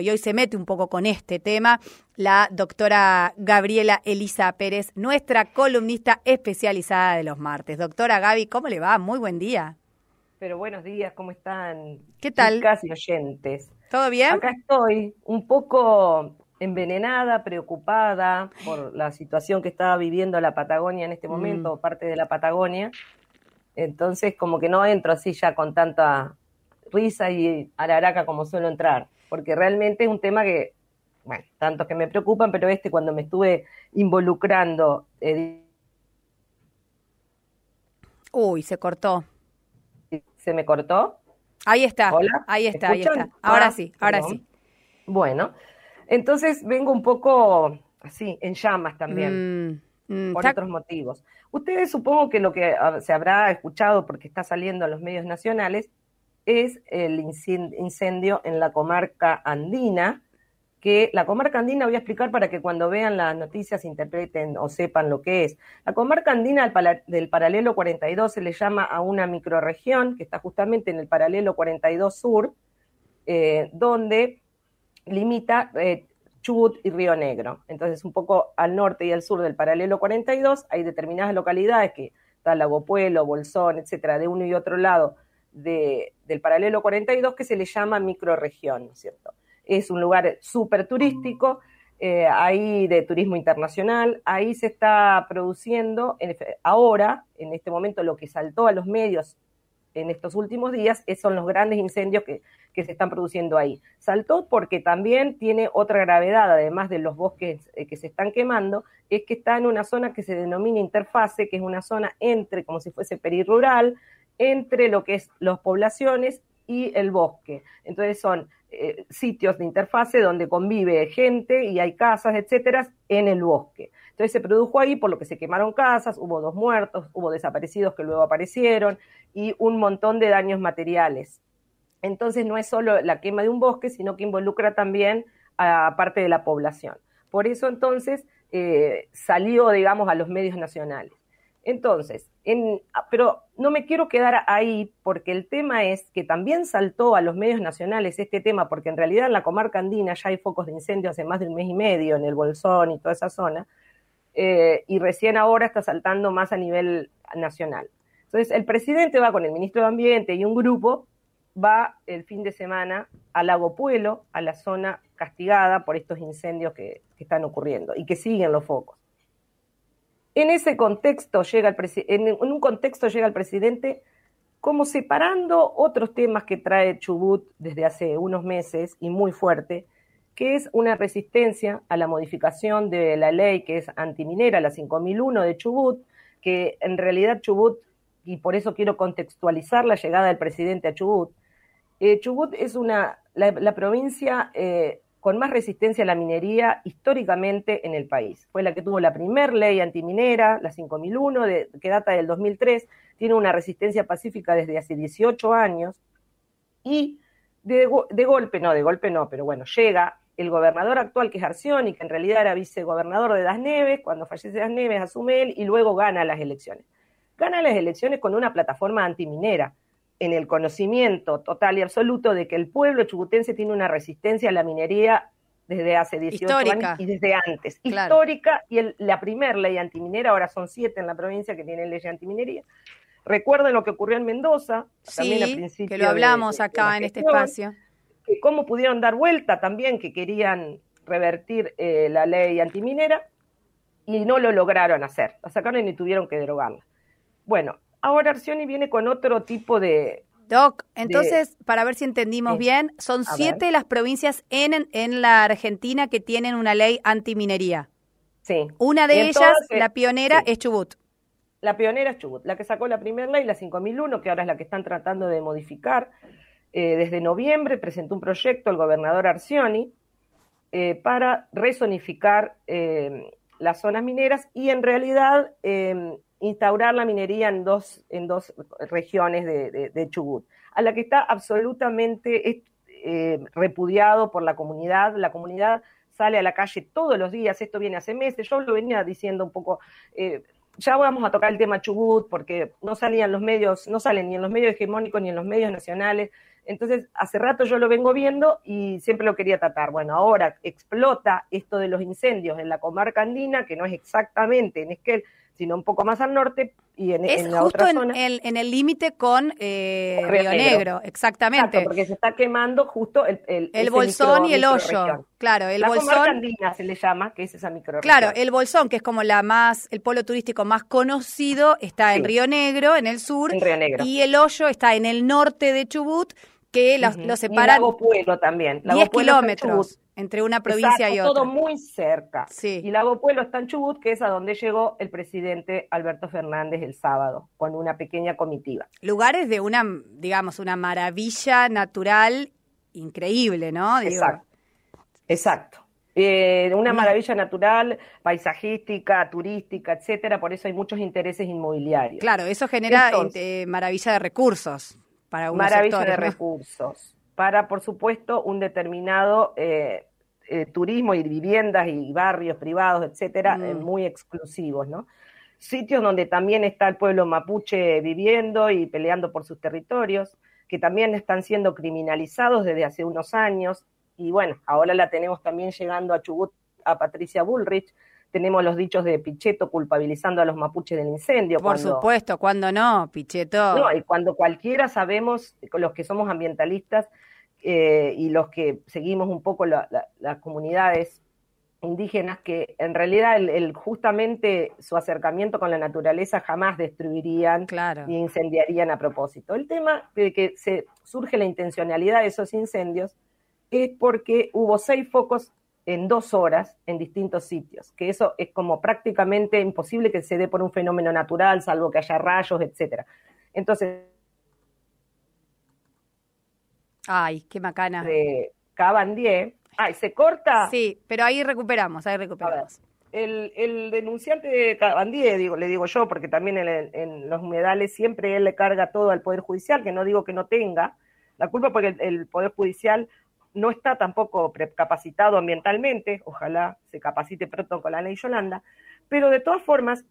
y hoy se mete un poco con este tema la doctora Gabriela Elisa Pérez, nuestra columnista especializada de los martes. Doctora Gaby, ¿cómo le va? Muy buen día. Pero buenos días, ¿cómo están? ¿Qué tal? Casi oyentes. ¿Todo bien? Acá estoy, un poco envenenada, preocupada por la situación que estaba viviendo la Patagonia en este momento, o parte de la Patagonia. Entonces, como que no entro así ya con tanta risa y araraca como suelo entrar, porque realmente es un tema que, bueno, tantos que me preocupan, pero este cuando me estuve involucrando... Eh, Uy, se cortó. ¿Se me cortó? Ahí está. Hola. Ahí está, ahí está. Ahora ah, sí, ahora sí. Bueno, entonces vengo un poco así, en llamas también, mm, mm, por otros motivos. Ustedes supongo que lo que ah, se habrá escuchado, porque está saliendo en los medios nacionales, es el incendio en la comarca andina, que la comarca andina voy a explicar para que cuando vean las noticias interpreten o sepan lo que es. La comarca andina del paralelo 42 se le llama a una microrregión que está justamente en el paralelo 42 sur, eh, donde limita eh, Chubut y Río Negro. Entonces, un poco al norte y al sur del paralelo 42 hay determinadas localidades que está Lago Puelo, Bolsón, etcétera, de uno y otro lado del paralelo 42 que se le llama microrregión, ¿no es cierto? Es un lugar súper turístico, eh, ahí de turismo internacional, ahí se está produciendo ahora, en este momento, lo que saltó a los medios en estos últimos días son los grandes incendios que, se están produciendo ahí. Saltó porque también tiene otra gravedad, además de los bosques eh, que se están quemando, es que está en una zona que se denomina interfase, que es una zona entre, como si fuese perirural, entre lo que es las poblaciones y el bosque. Entonces son eh, sitios de interfase donde convive gente y hay casas, etcétera, en el bosque. Entonces se produjo ahí por lo que se quemaron casas, hubo dos muertos, hubo desaparecidos que luego aparecieron y un montón de daños materiales. Entonces no es solo la quema de un bosque, sino que involucra también a parte de la población. Por eso entonces eh, salió, digamos, a los medios nacionales. Entonces, ah, pero no me quiero quedar ahí porque el tema es que también saltó a los medios nacionales este tema, porque en realidad en la comarca andina ya hay focos de incendio hace más de un mes y medio, en el Bolsón y toda esa zona, eh, y recién ahora está saltando más a nivel nacional. Entonces, el presidente va con el ministro de Ambiente y un grupo, va el fin de semana a Lago Puelo, a la zona castigada por estos incendios que están ocurriendo y que siguen los focos. En ese contexto llega el en un contexto llega el presidente como separando otros temas que trae Chubut desde hace unos meses y muy fuerte, que es una resistencia a la modificación de la ley que es antiminera, la 5001 de Chubut, que en realidad Chubut, y por eso quiero contextualizar la llegada del presidente a Chubut, eh, Chubut es una, la, provincia eh, con más resistencia a la minería históricamente en el país. Fue la que tuvo la primer ley antiminera, la 5001, de, que data del 2003, tiene una resistencia pacífica desde hace 18 años y de, golpe, no, de golpe no, pero bueno, llega el gobernador actual que es Arcioni, que en realidad era vicegobernador de Das Neves, cuando fallece Das Neves asume él y luego gana las elecciones. Gana las elecciones con una plataforma antiminera, en el conocimiento total y absoluto de que el pueblo chubutense tiene una resistencia a la minería desde hace 18 años y desde antes. Histórica, y la primer ley antiminera, ahora son siete en la provincia que tienen ley antiminería. Recuerden lo que ocurrió en Mendoza, también al principio. Que lo hablamos acá en este espacio. Que cómo pudieron dar vuelta también, que querían revertir eh, la ley antiminera y no lo lograron hacer. La sacaron y tuvieron que derogarla. Bueno, ahora Arcioni viene con otro tipo de... Doc, entonces, para ver si entendimos bien, son siete las provincias en, en la Argentina que tienen una ley antiminería. Sí. Una de ellas, la pionera, es Chubut. La pionera es Chubut, la que sacó la primera ley, la 5001, que ahora es la que están tratando de modificar. Eh, desde noviembre presentó un proyecto el gobernador Arcioni eh, para resonificar eh, las zonas mineras y en realidad instaurar la minería en dos, en dos regiones de, Chubut, a la que está absolutamente eh, repudiado por la comunidad. La comunidad sale a la calle todos los días, esto viene hace meses, yo lo venía diciendo un poco, eh, ya vamos a tocar el tema Chubut porque no salían los medios, no salen ni en los medios hegemónicos ni en los medios nacionales Entonces, hace rato yo lo vengo viendo y siempre lo quería tratar. Bueno, ahora explota esto de los incendios en la comarca andina, que no es exactamente en Esquel, sino un poco más al norte y en, es en la justo otra en, zona. el, en el límite con eh, Río Negro, Negro. exactamente. Exacto, porque se está quemando justo el, el, el bolsón micro- y el hoyo. Claro, el la bolsón. andina se le llama, que es esa microregión. Claro, el Bolsón, que es como la más, el polo turístico más conocido, está en Sí. Río Negro, en el sur, En Río Negro. y el hoyo está en el norte de Chubut, que los, Ujú. los Y separan Lago Pueblo también. Lago 10 Pueblo en kilómetros. Entre una provincia y otra. todo muy cerca. Sí. Y Lago Pueblo está en Chubut, que es a donde llegó el presidente Alberto Fernández el sábado, con una pequeña comitiva. Lugares de una, digamos, una maravilla natural increíble, ¿no? Digo, Exacto. Exacto. Eh, una maravilla natural, paisajística, turística, etcétera, por eso hay muchos intereses inmobiliarios. Claro, eso genera Entonces- eh, maravilla de recursos para algunos maravilla sectores, de ¿no? recursos para, por supuesto, un determinado eh, eh, turismo y viviendas y barrios privados, etcétera, Mm. eh, muy exclusivos, ¿no? Sitios donde también está el pueblo mapuche viviendo y peleando por sus territorios, que también están siendo criminalizados desde hace unos años, y bueno, ahora la tenemos también llegando a Chubut a Patricia Bullrich, tenemos los dichos de Pichetto culpabilizando a los mapuches del incendio. Por cuando- supuesto, cuando no, Pichetto. no, y cuando cualquiera sabemos, los que somos ambientalistas eh, y los que seguimos un poco la- la- las comunidades indígenas, que en realidad el, el- justamente su acercamiento con la naturaleza jamás destruirían Claro. ni incendiarían a propósito. El tema de que se surge la intencionalidad de esos incendios es porque hubo seis focos en dos horas en distintos sitios, que eso es como prácticamente imposible que se dé por un fenómeno natural, salvo que haya rayos, etcétera. Entonces, Ay, qué macana. de Cabandier, ay, se corta Sí, pero ahí recuperamos, ahí recuperamos. el, el denunciante de Cabandier, digo, le digo yo, porque también en, los humedales siempre él le carga todo al Poder Judicial, que no digo que no tenga la culpa, porque el, el Poder Judicial no está tampoco capacitado ambientalmente, ojalá se capacite pronto con la ley Yolanda, pero de todas formas,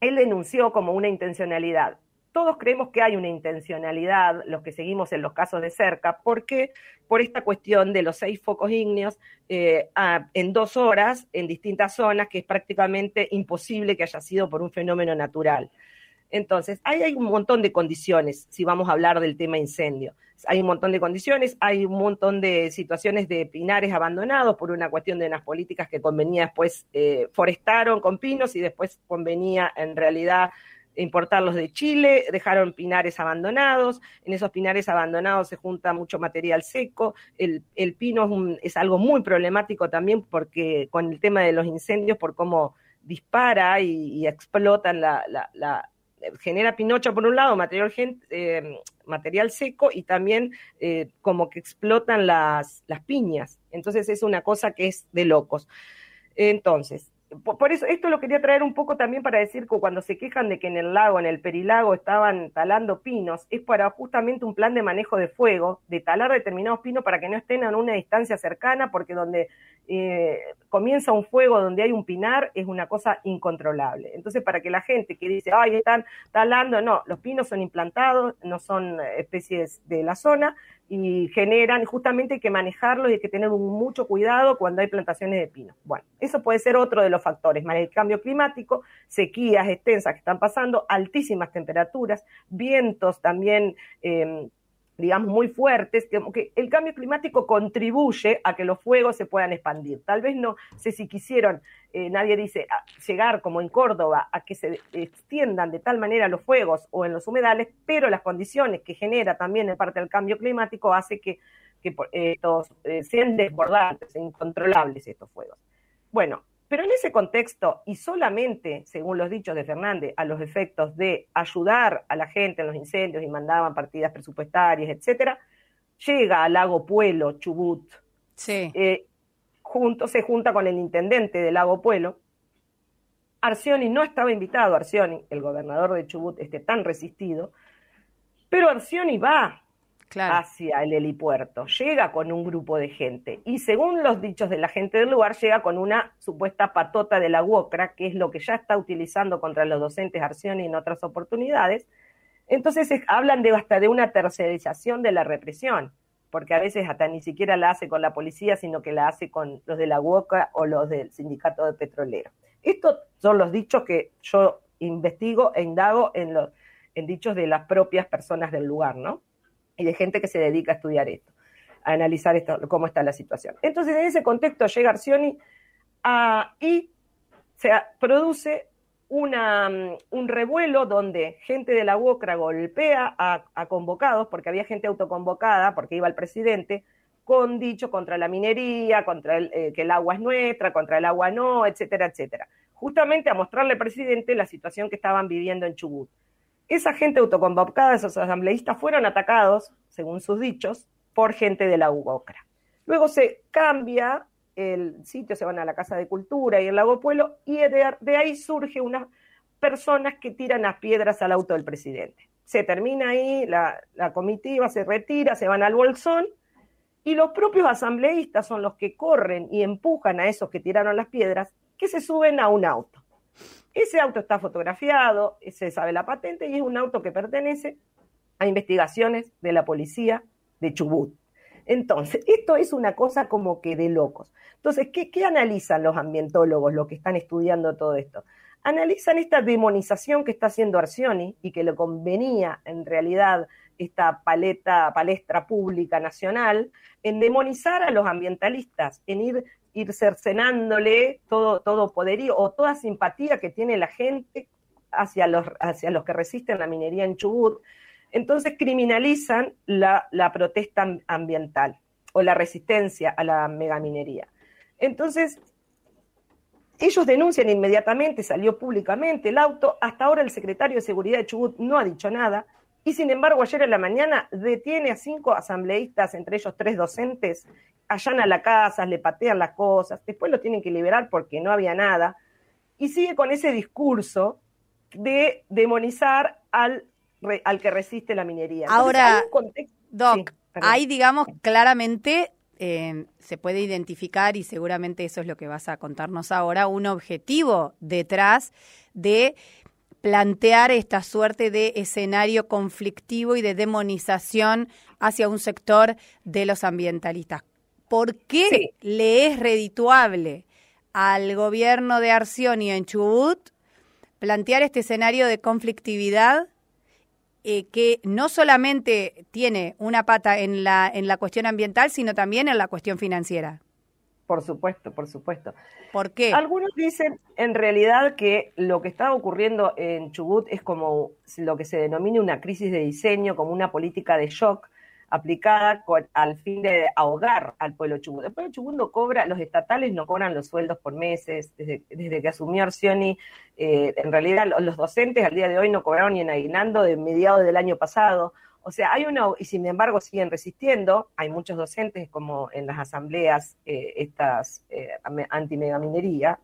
él denunció como una intencionalidad. Todos creemos que hay una intencionalidad, los que seguimos en los casos de cerca, porque por esta cuestión de los seis focos ígneos eh, en dos horas en distintas zonas, que es prácticamente imposible que haya sido por un fenómeno natural. Entonces, ahí hay un montón de condiciones, si vamos a hablar del tema incendio. Hay un montón de condiciones, hay un montón de situaciones de pinares abandonados por una cuestión de unas políticas que convenía después, eh, forestaron con pinos y después convenía en realidad importarlos de Chile, dejaron pinares abandonados, en esos pinares abandonados se junta mucho material seco, el, el pino es, un- es algo muy problemático también porque con el tema de los incendios, por cómo dispara y, y explotan la, genera pinocho por un lado, material, eh, material seco y también eh, como que explotan las, las piñas. Entonces es una cosa que es de locos. Entonces, por, eso, esto lo quería traer un poco también para decir que cuando se quejan de que en el lago, en el Perilago, estaban talando pinos, es para justamente un plan de manejo de fuego, de talar determinados pinos para que no estén a una distancia cercana, porque donde eh, comienza un fuego, donde hay un pinar, es una cosa incontrolable. Entonces, para que la gente que dice, ay, están talando, no, los pinos son implantados, no son eh, especies de la zona, y generan, justamente hay que manejarlos y hay que tener mucho cuidado cuando hay plantaciones de pino. Bueno, eso puede ser otro de los factores, el cambio climático, sequías extensas que están pasando, altísimas temperaturas, vientos también, eh, digamos, muy fuertes, que, el cambio climático contribuye a que los fuegos se puedan expandir. Tal vez no sé si quisieron, eh, nadie dice, llegar como en Córdoba a que se extiendan de tal manera los fuegos o en los humedales, pero las condiciones que genera también en parte el cambio climático hace que, que eh, estos, eh, sean desbordantes, incontrolables estos fuegos. Bueno, pero en ese contexto, y solamente, según los dichos de Fernández, a los efectos de ayudar a la gente en los incendios y mandaban partidas presupuestarias, etcétera, llega al lago Puelo, Chubut, Sí. eh, junto, se junta con el intendente del lago Puelo. Arcioni no estaba invitado, Arcioni, el gobernador de Chubut, este tan resistido, pero Arcioni va Hacia el helipuerto, llega con un grupo de gente y según los dichos de la gente del lugar, llega con una supuesta patota de la UOCRA, que es lo que ya está utilizando contra los docentes Arcioni en otras oportunidades. Entonces es- hablan de hasta de una tercerización de la represión. porque a veces hasta ni siquiera la hace con la policía, sino que la hace con los de la UOCA o los del sindicato de petroleros. Estos son los dichos que yo investigo e indago en los en dichos de las propias personas del lugar, ¿no? Y de gente que se dedica a estudiar esto, a analizar esto, cómo está la situación. Entonces, en ese contexto llega Arcioni y se produce una, mm, un revuelo donde gente de la UOCRA golpea a, convocados, porque había gente autoconvocada, porque iba el presidente, con dicho contra la minería, contra el, eh, que el agua es nuestra, contra el agua no, etcétera, etcétera. Justamente a mostrarle al presidente la situación que estaban viviendo en Chubut. Esa gente autoconvocada, esos asambleístas, fueron atacados, según sus dichos, por gente de la UOCRA. Luego se cambia el sitio, se van a la Casa de Cultura y el Lago Pueblo, y de, ahí surge unas personas que tiran las piedras al auto del presidente. Se termina ahí, la, la comitiva se retira, se van al bolsón, y los propios asambleístas son los que corren y empujan a esos que tiraron las piedras, que se suben a un auto. Ese auto está fotografiado, se sabe la patente y es un auto que pertenece a investigaciones de la policía de Chubut. Entonces, esto es una cosa como que de locos. Entonces, ¿qué, analizan los ambientólogos, los que están estudiando todo esto? Analizan esta demonización que está haciendo Arcioni y que le convenía en realidad esta paleta, palestra pública nacional, en demonizar a los ambientalistas, en ir, ir cercenándole todo, todo poderío o toda simpatía que tiene la gente hacia los, hacia los que resisten la minería en Chubut, entonces criminalizan la, protesta ambiental o la resistencia a la megaminería. Entonces, ellos denuncian inmediatamente, salió públicamente el auto, hasta ahora el secretario de Seguridad de Chubut no ha dicho nada, y sin embargo ayer en la mañana detiene a cinco asambleístas, entre ellos tres docentes, allana la casa, le patean las cosas, después lo tienen que liberar porque no había nada, y sigue con ese discurso de demonizar al al que resiste la minería. Ahora, Doc, hay, digamos, claramente eh, se puede identificar, y seguramente eso es lo que vas a contarnos ahora, un objetivo detrás de plantear esta suerte de escenario conflictivo y de demonización hacia un sector de los ambientalistas. ¿Por qué le es redituable al gobierno de Arción y en Chubut plantear este escenario de conflictividad eh, que no solamente tiene una pata en la, en la cuestión ambiental, sino también en la cuestión financiera. Por supuesto, por supuesto. ¿Por qué? Algunos dicen en realidad que lo que está ocurriendo en Chubut es como lo que se denomina una crisis de diseño, como una política de shock, aplicada al fin de ahogar al pueblo chubut. El pueblo chubut no cobra, los estatales no cobran los sueldos por meses, desde, que asumió Arcioni, eh, en realidad los docentes al día de hoy no cobraron ni en aguinaldo de mediados del año pasado. O sea, hay una, y sin embargo siguen resistiendo, hay muchos docentes como en las asambleas eh, estas eh, anti-megaminería.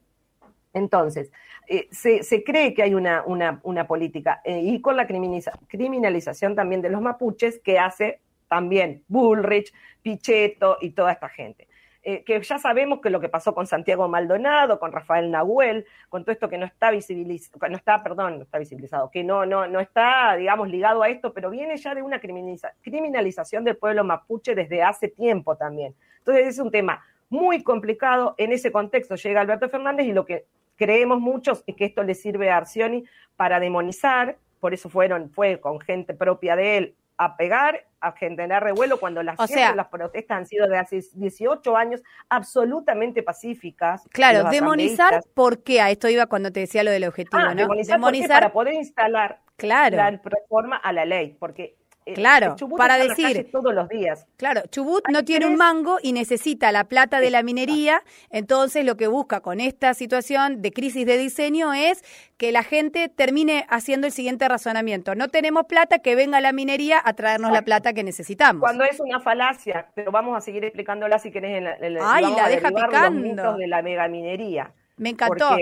Entonces, eh, se, se, cree que hay una, una, una política, y con la criminalización también de los mapuches, que hace también Bullrich, Pichetto y toda esta gente. Eh, que ya sabemos que lo que pasó con Santiago Maldonado, con Rafael Nahuel, con todo esto que no está visibilizado, no está, perdón, no está visibilizado, que no, no, no está, digamos, ligado a esto, pero viene ya de una criminalización del pueblo mapuche desde hace tiempo también. Entonces es un tema muy complicado. En ese contexto llega Alberto Fernández y lo que creemos muchos es que esto le sirve a Arcioni para demonizar, por eso fueron, fue con gente propia de él a pegar, a generar revuelo, cuando las, las protestas han sido de hace 18 años absolutamente pacíficas. Claro, demonizar, ¿por qué? A esto iba cuando te decía lo del objetivo, ah, ¿no? Demonizar, para poder instalar claro. la reforma a la ley, porque eh, claro, para decir todos los días. Claro, Chubut no tiene un mango y necesita la plata de la minería, entonces lo que busca con esta situación de crisis de diseño es que la gente termine haciendo el siguiente razonamiento. No tenemos plata, que venga la minería a traernos la plata que necesitamos. Cuando es una falacia, pero vamos a seguir explicándola si querés en la, en Ay, la deja picando. de la megaminería. Me encantó.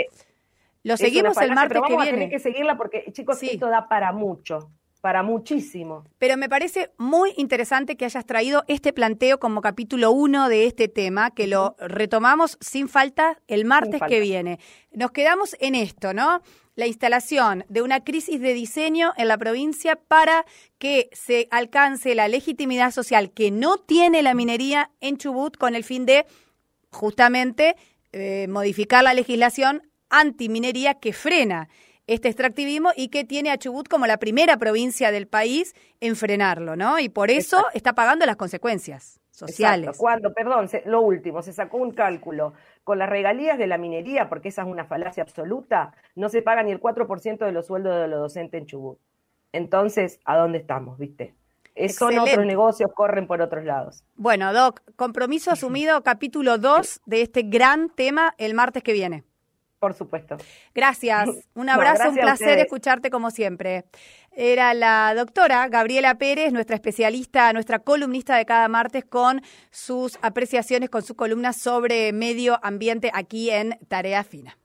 Lo seguimos el martes pero vamos que viene. A tener que seguirla porque, chicos, esto da para mucho para muchísimo. Pero me parece muy interesante que hayas traído este planteo como capítulo uno de este tema, que lo retomamos sin falta el martes que viene. Nos quedamos en esto, ¿no? la instalación de una crisis de diseño en la provincia para que se alcance la legitimidad social que no tiene la minería en Chubut con el fin de justamente eh, modificar la legislación antiminería que frena este extractivismo y que tiene a Chubut como la primera provincia del país en frenarlo, ¿no? Y por eso está pagando las consecuencias sociales. Cuando, perdón, lo último, se sacó un cálculo con las regalías de la minería, porque esa es una falacia absoluta, no se paga ni el 4% de los sueldos de los docentes en Chubut. Entonces, ¿a dónde estamos, viste? Son otros negocios, corren por otros lados. Bueno, Doc, compromiso asumido, capítulo 2 de este gran tema el martes que viene. Por supuesto. Gracias. Un abrazo, un placer escucharte como siempre. Era la doctora Gabriela Pérez, nuestra especialista, nuestra columnista de cada martes con sus apreciaciones, con su columna sobre medio ambiente aquí en Tarea Fina.